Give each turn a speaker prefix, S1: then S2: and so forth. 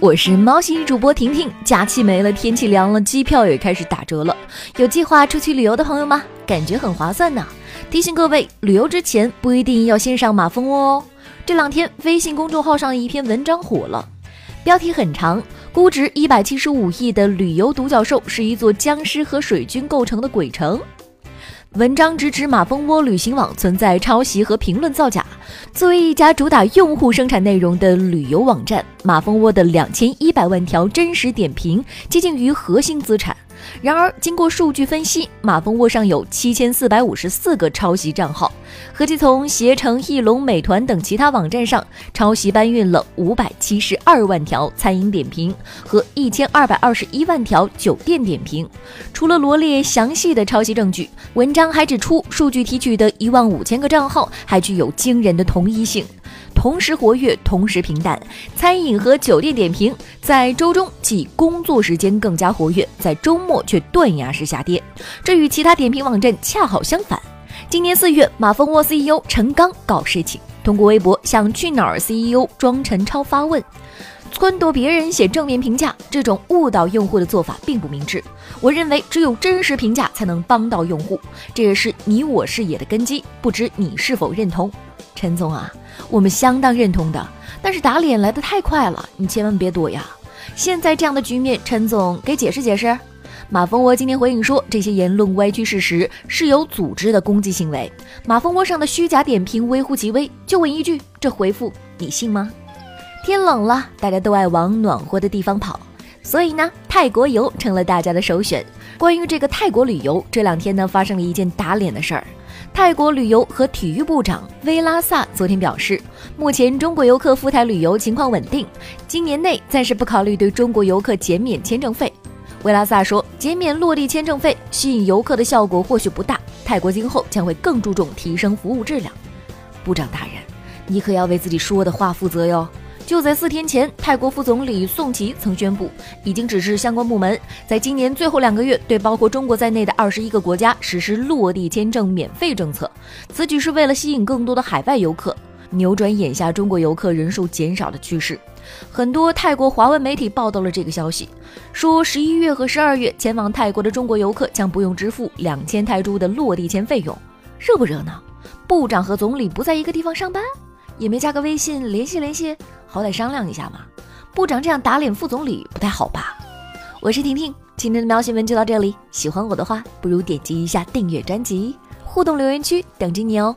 S1: 我是猫系主播婷婷，假期没了，天气凉了，机票也开始打折了。有计划出去旅游的朋友吗？感觉很划算呢。提醒各位，旅游之前不一定要先上马蜂窝哦。这两天微信公众号上一篇文章火了，标题很长，估值一百七十五亿的旅游独角兽是一座僵尸和水军构成的鬼城。文章直指马蜂窝旅行网存在抄袭和评论造假。作为一家主打用户生产内容的旅游网站，马蜂窝的两千一百万条真实点评接近于核心资产。然而，经过数据分析，马蜂窝上有七千四百五十四个抄袭账号，合计从携程、翼龙、美团等其他网站上抄袭搬运了五百七十二万条餐饮点评和一千二百二十一万条酒店点评。除了罗列详细的抄袭证据，文章还指出，数据提取的一万五千个账号还具有惊人的同一性。同时活跃，同时平淡。餐饮和酒店点评在周中即工作时间更加活跃，在周末却断崖式下跌。这与其他点评网站恰好相反。今年四月，马蜂窝 CEO 陈刚搞事情，通过微博向去哪儿 CEO 庄陈超发问，撺掇别人写正面评价。这种误导用户的做法并不明智。我认为，只有真实评价才能帮到用户，这也是你我视野的根基。不知你是否认同？陈总啊，我们相当认同的，但是打脸来的太快了，你千万别躲呀！现在这样的局面，陈总给解释解释。马蜂窝今天回应说，这些言论歪曲事实，是有组织的攻击行为。马蜂窝上的虚假点评微乎其微，就问一句，这回复你信吗？天冷了，大家都爱往暖和的地方跑，所以呢，泰国游成了大家的首选。关于这个泰国旅游，这两天呢，发生了一件打脸的事儿。泰国旅游和体育部长威拉萨昨天表示，目前中国游客赴台旅游情况稳定，今年内暂时不考虑对中国游客减免签证费。威拉萨说，减免落地签证费吸引游客的效果或许不大，泰国今后将会更注重提升服务质量。部长大人，你可要为自己说的话负责哟。就在四天前，泰国副总理宋奇曾宣布，已经指示相关部门，在今年最后两个月，对包括中国在内的二十一个国家实施落地签证免费政策。此举是为了吸引更多的海外游客，扭转眼下中国游客人数减少的趋势。很多泰国华文媒体报道了这个消息，说十一月和十二月前往泰国的中国游客将不用支付两千泰铢的落地签费用。热不热闹？部长和总理不在一个地方上班，也没加个微信联系联系。好歹商量一下嘛，部长这样打脸副总理不太好吧？我是婷婷，今天的喵新闻就到这里。喜欢我的话，不如点击一下订阅专辑，互动留言区等着你哦。